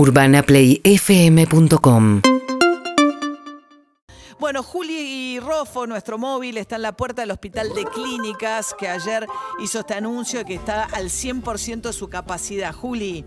UrbanaPlayFM.com Bueno, Juli Rofo, nuestro móvil, está en la puerta del Hospital de Clínicas, que ayer hizo este anuncio de que está al 100% de su capacidad. Juli.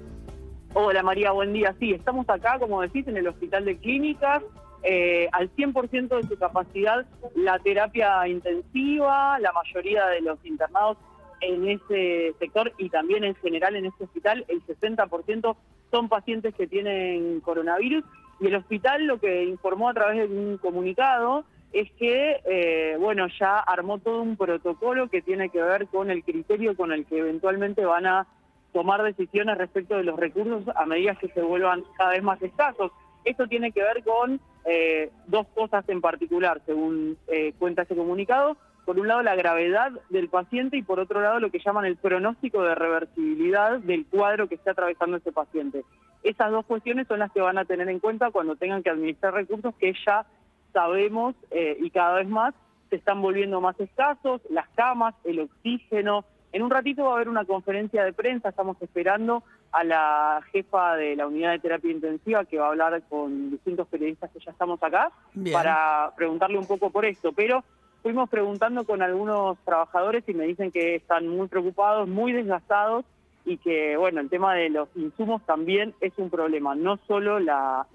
Hola María, buen día. Sí, estamos acá, como decís, en el Hospital de Clínicas, eh, al 100% de su capacidad la terapia intensiva, la mayoría de los internados en ese sector y también en general en este hospital, el 60% son pacientes que tienen coronavirus y el hospital lo que informó a través de un comunicado es que, eh, bueno, ya armó todo un protocolo que tiene que ver con el criterio con el que eventualmente van a tomar decisiones respecto de los recursos a medida que se vuelvan cada vez más escasos. Esto tiene que ver con eh, dos cosas en particular, según eh, cuenta ese comunicado. Por un lado, la gravedad del paciente y por otro lado, lo que llaman el pronóstico de reversibilidad del cuadro que está atravesando ese paciente. Esas dos cuestiones son las que van a tener en cuenta cuando tengan que administrar recursos que ya sabemos eh, y cada vez más se están volviendo más escasos, las camas, el oxígeno, en un ratito va a haber una conferencia de prensa, estamos esperando a la jefa de la unidad de terapia intensiva que va a hablar con distintos periodistas que ya estamos acá para preguntarle un poco por esto, pero fuimos preguntando con algunos trabajadores y me dicen que están muy preocupados, muy desgastados y que, bueno, el tema de los insumos también es un problema, no solo la,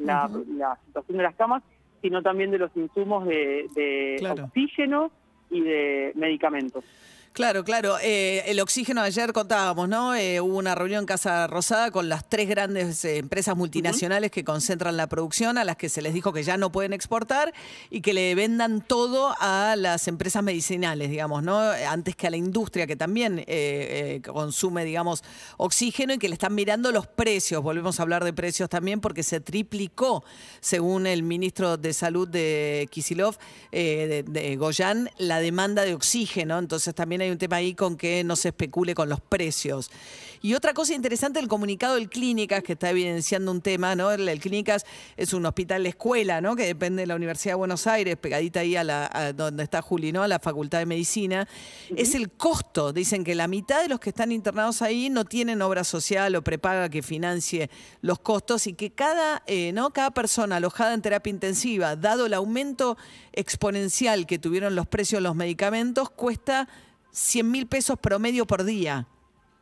situación de las camas, sino también de los insumos de, oxígeno y de medicamentos. Claro, claro. Eh, el oxígeno ayer contábamos, ¿no? Eh, hubo una reunión en Casa Rosada con las tres grandes eh, empresas multinacionales que concentran la producción, a las que se les dijo que ya no pueden exportar y que le vendan todo a las empresas medicinales, digamos, ¿no? Antes que a la industria que también consume, digamos, oxígeno y que le están mirando los precios. Volvemos a hablar de precios también porque se triplicó, según el ministro de Salud de Kisilov, de, de Goyan, la demanda de oxígeno. Entonces también hay hay un tema ahí con que no se especule con los precios. Y otra cosa interesante, el comunicado del Clínicas, que está evidenciando un tema, ¿no? El, Clínicas es un hospital de escuela, ¿no? Que depende de la Universidad de Buenos Aires, pegadita ahí a, la, donde está Juli, ¿no? A la Facultad de Medicina. Es el costo. Dicen que la mitad de los que están internados ahí no tienen obra social o prepaga que financie los costos y que cada, eh, ¿no? cada persona alojada en terapia intensiva, dado el aumento exponencial que tuvieron los precios de los medicamentos, cuesta 100 mil pesos promedio por día.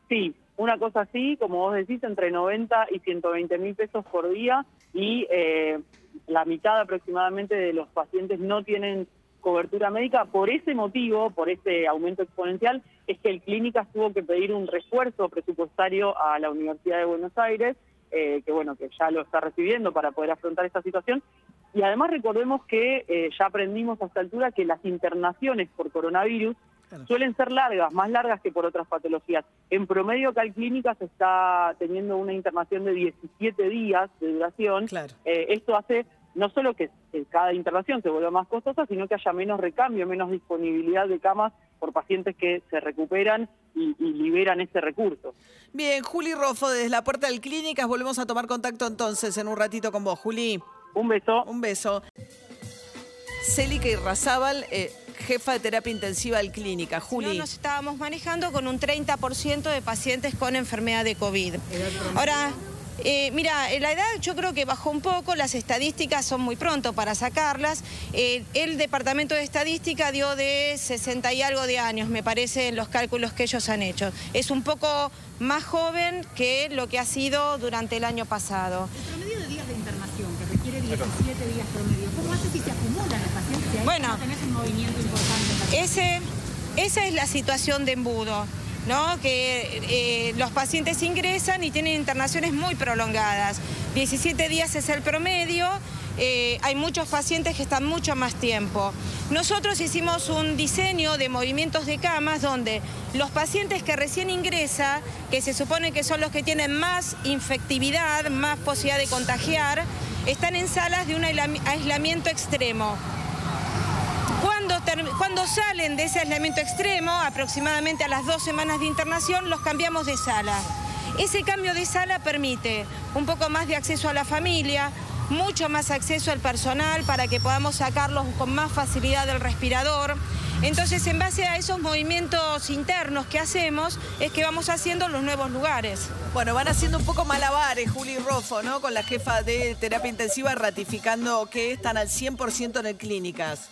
Sí, una cosa así, como vos decís, entre 90 y 120 mil pesos por día y eh, la mitad aproximadamente de los pacientes no tienen cobertura médica. Por ese motivo, por ese aumento exponencial, es que el Clínicas tuvo que pedir un refuerzo presupuestario a la Universidad de Buenos Aires, eh, que bueno, que ya lo está recibiendo para poder afrontar esta situación. Y además recordemos que eh, ya aprendimos a esta altura que las internaciones por coronavirus suelen ser largas, más largas que por otras patologías. En promedio, Cal Clínicas está teniendo una internación de 17 días de duración. Eh, esto hace no solo que cada internación se vuelva más costosa, sino que haya menos recambio, menos disponibilidad de camas por pacientes que se recuperan y, liberan ese recurso. Bien, Juli Rofo, desde la puerta del Clínicas, volvemos a tomar contacto entonces en un ratito con vos, Juli. Un beso. Un beso. Célica y Razábal, eh, jefa de terapia intensiva del clínica. Juli. nos estábamos manejando con un 30% de pacientes con enfermedad de COVID. Ahora... Eh, mira, la edad yo creo que bajó un poco, las estadísticas son muy pronto para sacarlas. Eh, el Departamento de Estadística dio de 60 y algo de años, me parece, en los cálculos que ellos han hecho. Es un poco más joven que lo que ha sido durante el año pasado. El 17 días promedio, ¿cómo hace si se acumulan los pacientes? bueno, un movimiento importante. Ese, esa es la situación de embudo. ¿no? que eh, los pacientes ingresan y tienen internaciones muy prolongadas. 17 días es el promedio, eh, hay muchos pacientes que están mucho más tiempo. Nosotros hicimos un diseño de movimientos de camas donde los pacientes que recién ingresan, que se supone que son los que tienen más infectividad, más posibilidad de contagiar, están en salas de un aislamiento extremo. Cuando, cuando, salen de ese aislamiento extremo, aproximadamente a las dos semanas de internación, los cambiamos de sala. Ese cambio de sala permite un poco más de acceso a la familia, mucho más acceso al personal para que podamos sacarlos con más facilidad del respirador. Entonces, en base a esos movimientos internos que hacemos, es que vamos haciendo los nuevos lugares. Bueno, van haciendo un poco malabares, Juli Rofo, ¿no? Con la jefa de terapia intensiva ratificando que están al 100% en el clínicas.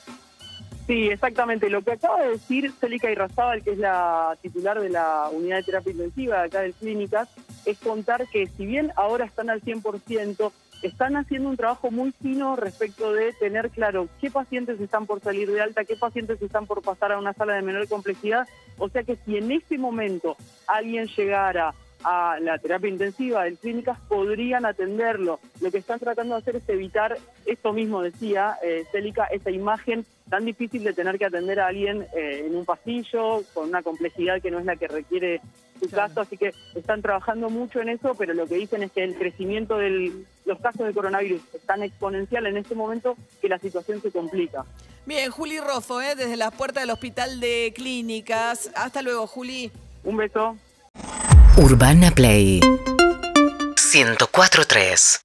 Sí, exactamente. Lo que acaba de decir Célica Irrazábal, que es la titular de la unidad de terapia intensiva de acá del Clínicas, es contar que si bien ahora están al 100%, están haciendo un trabajo muy fino respecto de tener claro qué pacientes están por salir de alta, qué pacientes están por pasar a una sala de menor complejidad. O sea que si en este momento alguien llegara a la terapia intensiva del clínicas podrían atenderlo. Lo que están tratando de hacer es evitar, esto mismo decía eh, Célica, esa imagen tan difícil de tener que atender a alguien eh, en un pasillo, con una complejidad que no es la que requiere su caso, así que están trabajando mucho en eso, pero lo que dicen es que el crecimiento de los casos de coronavirus es tan exponencial en este momento que la situación se complica. Bien, Juli Rozo, ¿eh? desde las puertas del Hospital de Clínicas. Hasta luego, Juli. Un beso. Urbana Play. 104.3